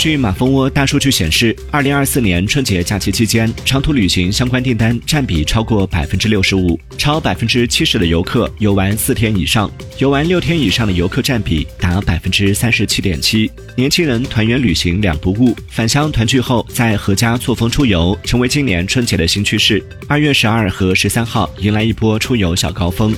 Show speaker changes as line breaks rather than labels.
据马蜂窝大数据显示二零二四年春节假期期间长途旅行相关订单占比超过百分之六十五超百分之七十的游客游玩四天以上游玩六天以上的游客占比达百分之三十七点七。年轻人团圆旅行两不误返乡团聚后在合家错峰出游成为今年春节的新趋势。二月十二和十三号迎来一波出游小高峰。